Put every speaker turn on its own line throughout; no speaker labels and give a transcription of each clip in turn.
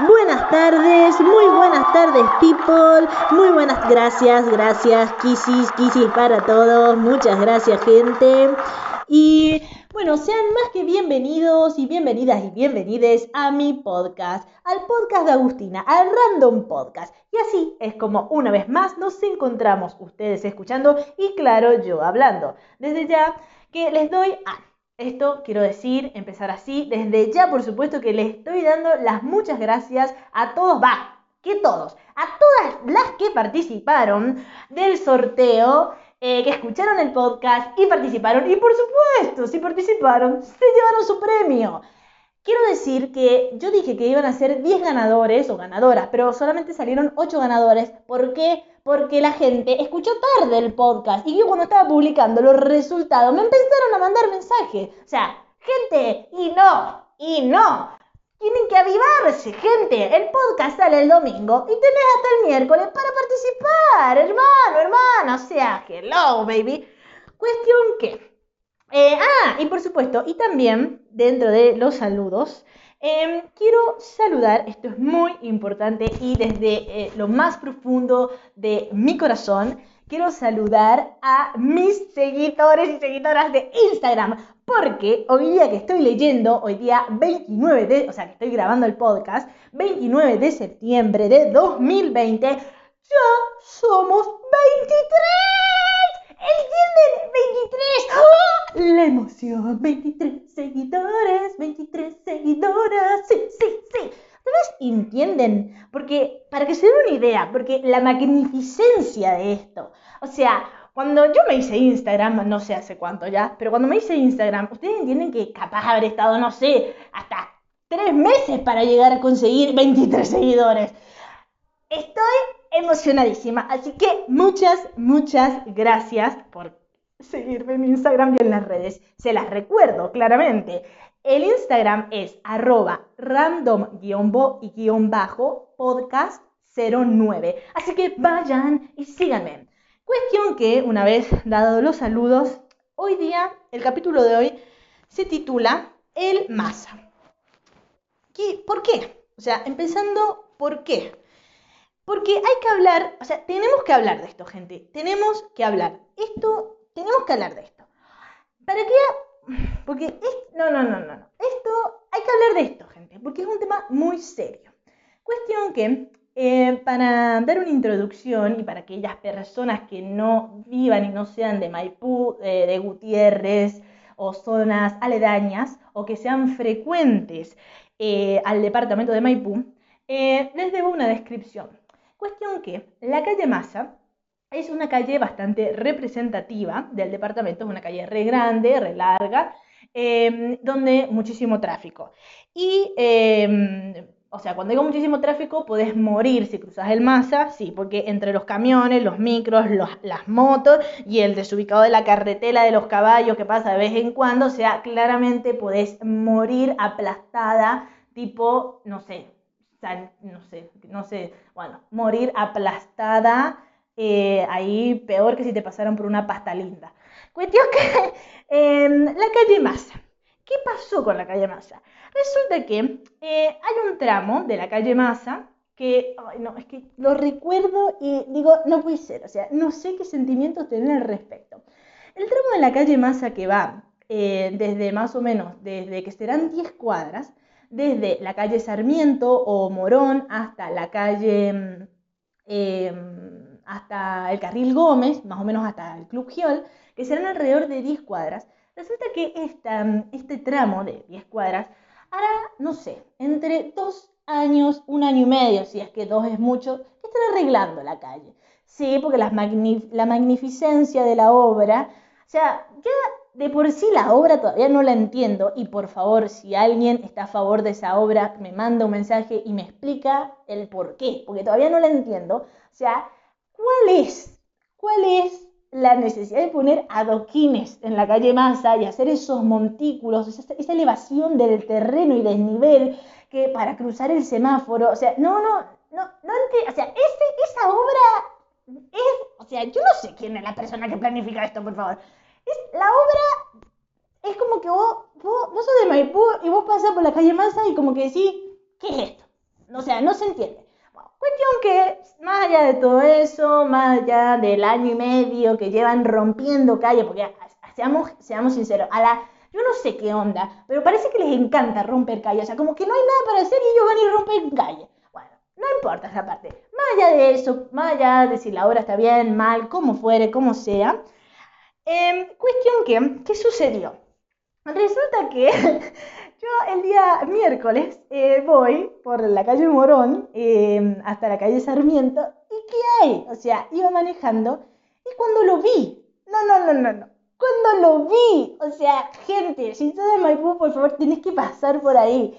Buenas tardes, muy buenas tardes people, muy buenas gracias, gracias, kisses, kisses para todos, muchas gracias gente. Y bueno, sean más que bienvenidos y bienvenidas y bienvenides a mi podcast, al podcast de Agustina, al Random Podcast. Y así es como una vez más nos encontramos ustedes escuchando y claro yo hablando. Desde ya que les doy a esto quiero decir, empezar así, desde ya por supuesto que les estoy dando las muchas gracias a todos, va, que todos, a todas las que participaron del sorteo, eh, que escucharon el podcast y participaron, y por supuesto, si participaron, se llevaron su premio. Quiero decir que yo dije que iban a ser 10 ganadores o ganadoras, pero solamente salieron 8 ganadores. ¿Por qué? Porque la gente escuchó tarde el podcast y yo cuando estaba publicando los resultados me empezaron a mandar mensajes. O sea, gente, y no, y no. Tienen que avivarse, gente. El podcast sale el domingo y tenés hasta el miércoles para participar, hermano, hermano. O sea, hello, baby. Cuestión que... Eh, ah, y por supuesto, y también dentro de los saludos, Em, quiero saludar, esto es muy importante y desde eh, lo más profundo de mi corazón, quiero saludar a mis seguidores y seguidoras de Instagram, porque hoy día que estoy leyendo, hoy día 29 de, o sea, que estoy grabando el podcast, 29 de septiembre de 2020, ya somos 23. ¿Entienden? 23. ¡Oh! La emoción, 23 seguidores, 23 seguidoras, sí, sí, sí. ¿Ustedes entienden? Porque, para que se den una idea, porque la magnificencia de esto, o sea, cuando yo me hice Instagram, no sé hace cuánto ya, pero cuando me hice Instagram, ustedes entienden que capaz haber estado, no sé, hasta tres meses para llegar a conseguir 23 seguidores. Estoy emocionadísima, así que muchas, muchas gracias por seguirme en Instagram y en las redes. Se las recuerdo claramente. El Instagram es arroba random-podcast09. Así que vayan y síganme. Cuestión que, una vez dado los saludos, hoy día, el capítulo de hoy se titula El Masa. ¿Por qué? O sea, empezando, ¿por qué? Porque hay que hablar, o sea, tenemos que hablar de esto, gente. Tenemos que hablar. Esto, tenemos que hablar de esto. ¿Para qué porque no, no, no, no, no. Esto, hay que hablar de esto, gente, porque es un tema muy serio. Cuestión que, eh, para dar una introducción y para aquellas personas que no vivan y no sean de Maipú, eh, de Gutiérrez o zonas aledañas o que sean frecuentes eh, al departamento de Maipú, les debo una descripción. Cuestión que la calle Massa es una calle bastante representativa del departamento, es una calle re grande, re larga, em, donde muchísimo tráfico. Y, em, o sea, cuando digo muchísimo tráfico, podés morir si cruzas el masa, sí, porque entre los camiones, los micros, las motos y el desubicado de la carretela de los caballos que pasa de vez en cuando, o sea, claramente podés morir aplastada, tipo, no sé, no sé, no sé, bueno, morir aplastada eh, ahí peor que si te pasaron por una pasta linda. Cuestión que em, la calle Massa. ¿Qué pasó con la calle Massa? Resulta que eh, hay un tramo de la calle Massa que, no, es que lo recuerdo y digo, no puede ser, o sea, no sé qué sentimientos tener al respecto. El tramo de la calle Massa que va eh, desde más o menos, desde que serán 10 cuadras, desde la calle Sarmiento o Morón hasta la calle mm, em, hasta el carril Gómez, más o menos hasta el Club Giol, que serán alrededor de 10 cuadras. Resulta que este tramo de 10 cuadras hará, no sé, entre dos años, un año y medio, si es que dos es mucho, que están arreglando la calle. Sí, porque la magnificencia de la obra, o sea, ya de por sí la obra todavía no la entiendo y por favor, si alguien está a favor de esa obra, me manda un mensaje y me explica el por qué, porque todavía no la entiendo. O sea, ¿Cuál es? ¿Cuál es la necesidad de poner adoquines en la calle Massa y hacer esos montículos, esa, elevación del terreno y desnivel que para cruzar el semáforo? O sea, no, no, no, no. O sea, esa obra es, o sea, yo no sé quién es la persona que planifica esto, por favor. Es, la obra es como que vos, vos, vos sos de Maipú y vos pasás por la calle Massa y como que decís, ¿qué es esto? o sea, no se entiende. cuestión que, más allá de todo eso, más allá del año y medio que llevan rompiendo calle, porque seamos, seamos sinceros, a la, yo no sé qué onda, pero parece que les encanta romper calle, o sea, como que no hay nada para hacer y ellos van y rompen calle. Bueno, no importa esa parte. Más allá de eso, más allá de si la obra está bien, mal, como fuere, como sea, em, cuestión que, ¿qué sucedió? Resulta que yo el día miércoles eh, voy por la calle Morón em, hasta la calle Sarmiento y ¿qué hay? O sea, iba manejando y cuando lo vi, no, no, no, no, no, cuando lo vi, o sea, gente, si estás en Maipú, por favor, tenés que pasar por ahí.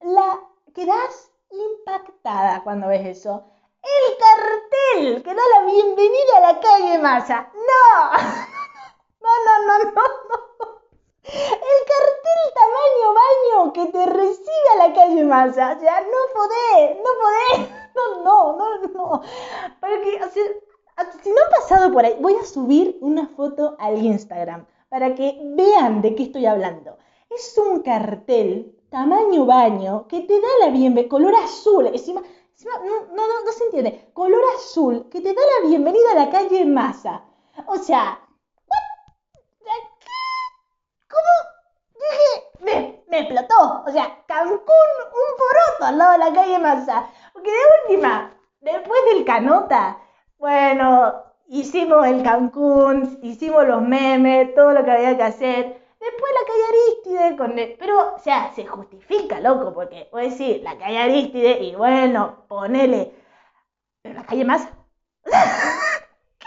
La quedás impactada cuando ves eso. El cartel que da la bienvenida a la calle Massa. No, no, no, no, no. El cartel tamaño baño que te recibe a la calle Massa. O sea, no podés, no podés. No, no, no, no. Porque, o sea, si no han pasado por ahí, voy a subir una foto al Instagram para que vean de qué estoy hablando. Es un cartel tamaño baño que te da la bienvenida, color azul, encima, no, no, no, se entiende, color azul que te da la bienvenida a la calle Masa. O sea, ¿cómo? Dije, me, me explotó. O sea, Cancún, un poroto al lado de la calle Masa. Porque de última, después del Canota, bueno, hicimos el Cancún, hicimos los memes, todo lo que había que hacer. Después la calle Aristide, pero, o se justifica, loco, porque voy a decir, la calle Aristide, y bueno, ponele. Pero la calle más. ¿Qué?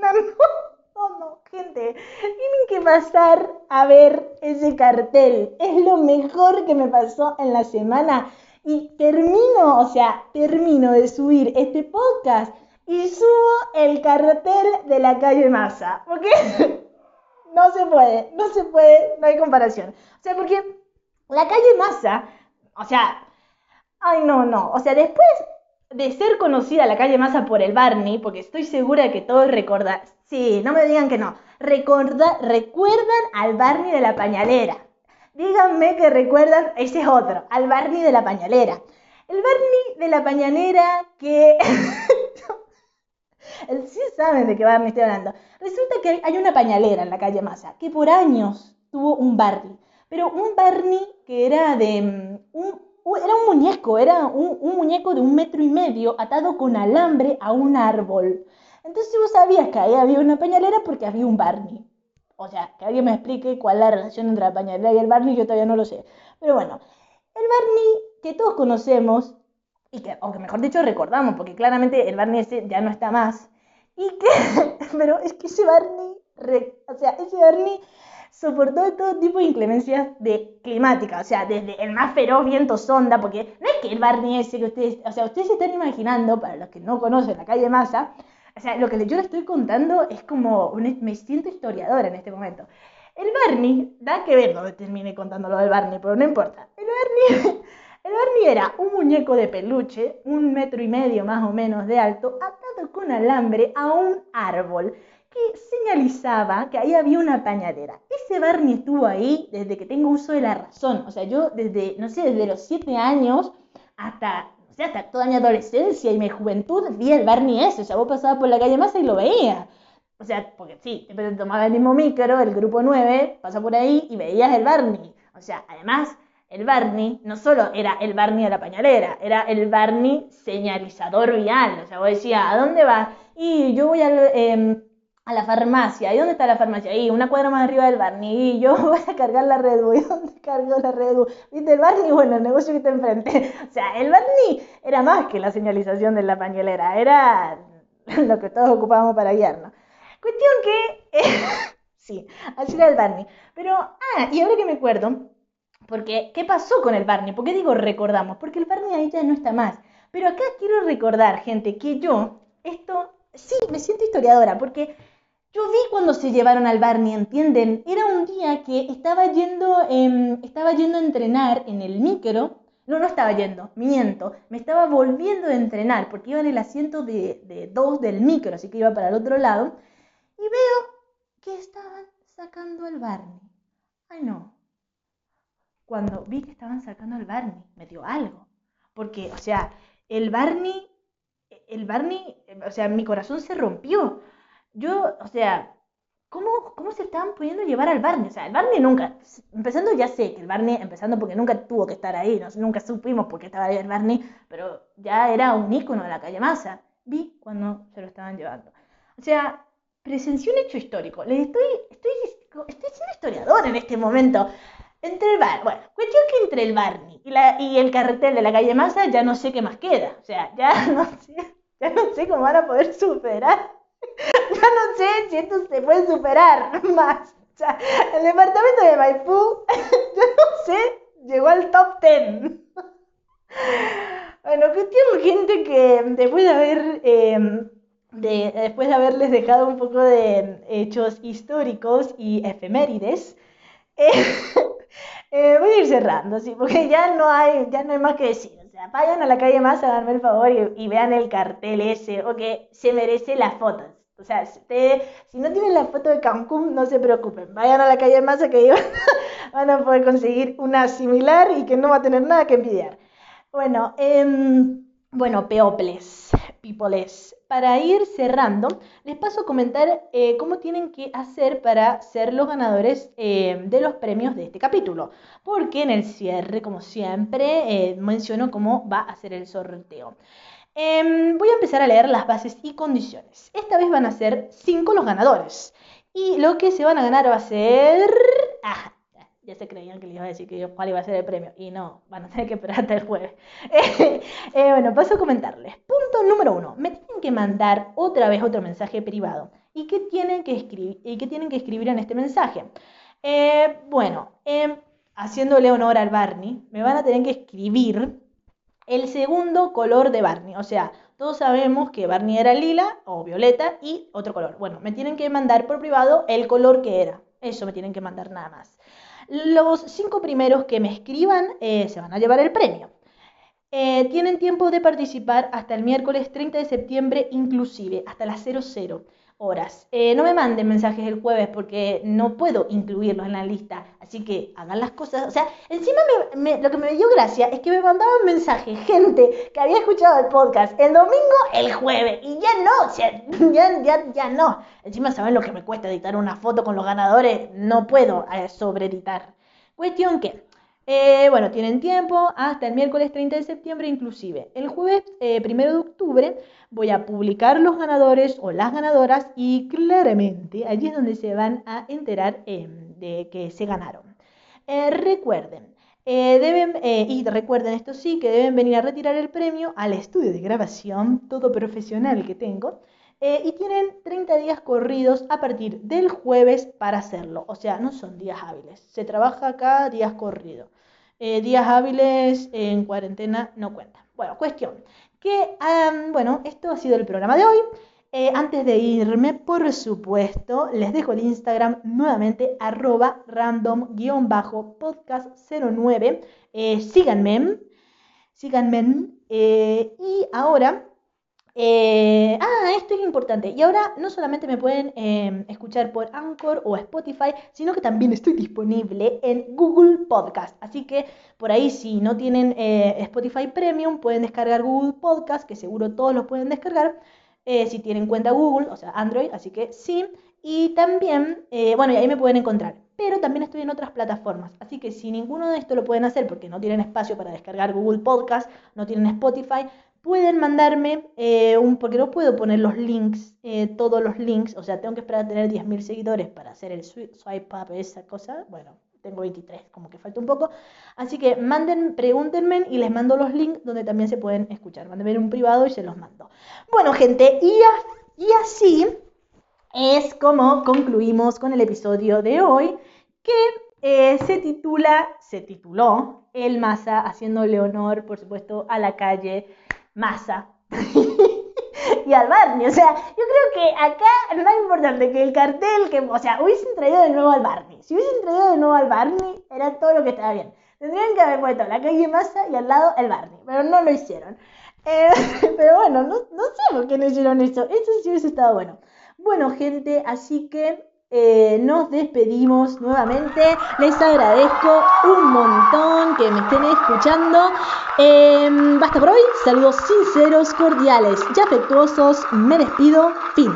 No, no, no, gente. Tienen que pasar a ver ese cartel. Es lo mejor que me pasó en la semana. Y termino, o sea, termino de subir este podcast y subo el cartel de la calle Massa. Porque no se puede, no se puede, no hay comparación. O sea, porque la calle Massa, o sea, ay no, no, o sea, después de ser conocida la calle Massa por el Barney, porque estoy segura que todos recordan, sí, no me digan que no, recuerdan al Barney de la pañalera. Díganme que recuerdan, ese es otro, al Barney de la pañalera. El Barney de la pañalera que sí saben de qué Barney estoy hablando. Resulta que hay una pañalera en la calle Massa que por años tuvo un Barney, pero un Barney que era de mm, un, era un muñeco, era un, muñeco de un metro y medio atado con alambre a un árbol. Entonces vos sabías que ahí había una pañalera porque había un Barney. O sea, que alguien me explique cuál es la relación entre la pañalera y el Barney, yo todavía no lo sé. Pero bueno, el Barney que todos conocemos y que, o que mejor dicho recordamos, porque claramente el Barney ese ya no está más, y que, pero es que ese Barney, o sea, ese Barney soportó todo tipo de inclemencias de climática, o sea, desde el más feroz viento sonda, porque no es que el Barney ese que ustedes, o sea, ustedes se están imaginando, para los que no conocen la calle Massa, o sea, lo que yo les estoy contando es como, me siento historiadora en este momento. El Barney, da que ver dónde termine contando lo del Barney, pero no importa. El Barney Barney era un muñeco de peluche, un metro y medio más o menos de alto, atado con alambre a un árbol que señalizaba que ahí había una pañalera. Ese Barney estuvo ahí desde que tengo uso de la razón. O sea, yo desde, no sé, desde los siete años hasta, o sea, hasta toda mi adolescencia y mi juventud vi el Barney ese. O sea, vos pasabas por la calle Massa y lo veías. O sea, porque sí, siempre te tomaba el mismo micro, el grupo 9, pasa por ahí y veías el Barney. O sea, además el Barney no solo era el Barney de la pañalera, era el Barney señalizador vial. O sea, vos decías, ¿a dónde vas? Y yo voy em, a la farmacia. ¿Y dónde está la farmacia? Y una cuadra más arriba del Barney. Y yo voy a cargar la Red Bull. ¿Y dónde cargo la Red Bull? ¿Viste el Barney? Bueno, el negocio que está enfrente. O sea, el Barney era más que la señalización de la pañalera. Era lo que todos ocupábamos para guiarnos. Cuestión que... sí, así era el Barney. Pero, ah, y ahora que me acuerdo porque, ¿qué pasó con el Barney? ¿Por qué digo recordamos? Porque el Barney ahí ya no está más. Pero acá quiero recordar, gente, que yo, esto, sí, me siento historiadora, porque yo vi cuando se llevaron al Barney, ¿entienden? Era un día que estaba yendo, estaba yendo a entrenar en el micro. No, no estaba yendo, miento. Me estaba volviendo a entrenar porque iba en el asiento de, de dos del micro, así que iba para el otro lado. Y veo que estaban sacando al Barney. Ay, no, cuando vi que estaban sacando al Barney, me dio algo. porque, o sea, el Barney, el Barney, o sea, mi corazón se rompió. Yo, o sea, ¿Cómo, ¿Cómo se estaban pudiendo llevar al Barney? O sea, el Barney nunca, empezando ya sé que el Barney, empezando porque nunca tuvo que estar ahí, no, nunca supimos por qué estaba ahí el Barney, pero ya era un ícono de la calle Masa. Vi cuando se lo estaban llevando. O sea, presencié un hecho histórico. Les estoy, estoy, estoy siendo historiador en este momento. Entre el bar, bueno, cuestión que entre el Barney y, la, y el carretel de la calle Masa ya no sé qué más queda. O sea, ya no sé, ya no sé cómo van a poder superar ya no sé si esto se puede superar más. O sea, el departamento de Maipú, yo no sé, llegó al top 10. Bueno, cuestión gente que después de haber em, de, después de haberles dejado un poco de hechos históricos y efemérides, eh, eh, voy a ir cerrando, sí, porque ya no hay, ya no hay más que decir. O sea, vayan a la calle más a darme el favor y, y vean el cartel ese, o que se merece las fotos. O sea, si, no tienen la foto de Cancún, no se preocupen. Vayan a la calle Masa que van a poder conseguir una similar y que no va a tener nada que envidiar. Bueno, em, bueno, peoples, peoples. Para ir cerrando, les paso a comentar eh, cómo tienen que hacer para ser los ganadores eh, de los premios de este capítulo. Porque en el cierre, como siempre, eh, menciono cómo va a ser el sorteo. Em, voy a empezar a leer las bases y condiciones. Esta vez van a ser 5 los ganadores. Y lo que se van a ganar va a ser... Ah, ya se creían que les iba a decir que cuál iba a ser el premio. Y no, van a tener que esperar hasta el jueves. Bueno, paso a comentarles. Número uno. Me tienen que mandar otra vez otro mensaje privado. ¿Y qué tienen que escribir, y qué tienen que escribir en este mensaje? Eh, bueno, em, haciéndole honor al Barney, me van a tener que escribir el segundo color de Barney. O sea, todos sabemos que Barney era lila o violeta y otro color. Bueno, me tienen que mandar por privado el color que era. Eso me tienen que mandar nada más. Los cinco primeros que me escriban eh, se van a llevar el premio. Eh, tienen tiempo de participar hasta el miércoles 30 de septiembre inclusive, hasta las 00 horas. Eh, no me manden mensajes el jueves porque no puedo incluirlos en la lista. Así que hagan las cosas. O sea, encima lo que me dio gracia es que me mandaban mensajes gente que había escuchado el podcast el domingo, el jueves. Y ya no, sea, ya, ya, ya no. Encima saben lo que me cuesta editar una foto con los ganadores. No puedo eh, sobre editar. Cuestión que eh, bueno, tienen tiempo hasta el miércoles 30 de septiembre inclusive. El jueves eh, 1 de octubre voy a publicar los ganadores o las ganadoras y claramente allí es donde se van a enterar em, de que se ganaron. Eh, recuerden, eh, deben, y recuerden esto sí, que deben venir a retirar el premio al estudio de grabación, todo profesional que tengo, y tienen 30 días corridos a partir del jueves para hacerlo. O sea, no son días hábiles. Se trabaja acá días corridos. Eh, días hábiles en cuarentena no cuentan. Bueno, cuestión. Que, bueno, esto ha sido el programa de hoy. Eh, antes de irme, por supuesto, les dejo el Instagram nuevamente, arroba random-podcast09. Eh, síganme, síganme. y ahora eh, ah, esto es importante. Y ahora no solamente me pueden em, escuchar por Anchor o Spotify, sino que también estoy disponible en Google Podcast. Así que por ahí si no tienen eh, Spotify Premium, pueden descargar Google Podcast, que seguro todos los pueden descargar. Eh, si tienen cuenta Google, o sea Android, así que sí. Y también, bueno, y ahí me pueden encontrar. Pero también estoy en otras plataformas. Así que si ninguno de estos lo pueden hacer porque no tienen espacio para descargar Google Podcast, no tienen Spotify, pueden mandarme eh, un, porque no puedo poner los links, eh, todos los links, o sea, tengo que esperar a tener 10.000 seguidores para hacer el swipe up, esa cosa, bueno, tengo 23, como que falta un poco, así que manden, pregúntenme y les mando los links donde también se pueden escuchar, mándenme un privado y se los mando. Bueno, gente, y, así es como concluimos con el episodio de hoy, que eh, se titula, se tituló El Masa, haciéndole honor, por supuesto, a la calle masa. y al Barney. O sea, yo creo que acá es más importante que el cartel, que, o sea, hubiesen traído de nuevo al Barney. Si hubiesen traído de nuevo al Barney, era todo lo que estaba bien. Tendrían que haber puesto la calle Masa y al lado el Barney, pero no lo hicieron. Eh, pero bueno, no, no sé por qué no hicieron eso. Eso sí hubiese estado bueno. Bueno, gente, así que eh, nos despedimos nuevamente. Les agradezco un montón que me estén escuchando. Em, basta por hoy. Saludos sinceros, cordiales y afectuosos. Me despido. Fin.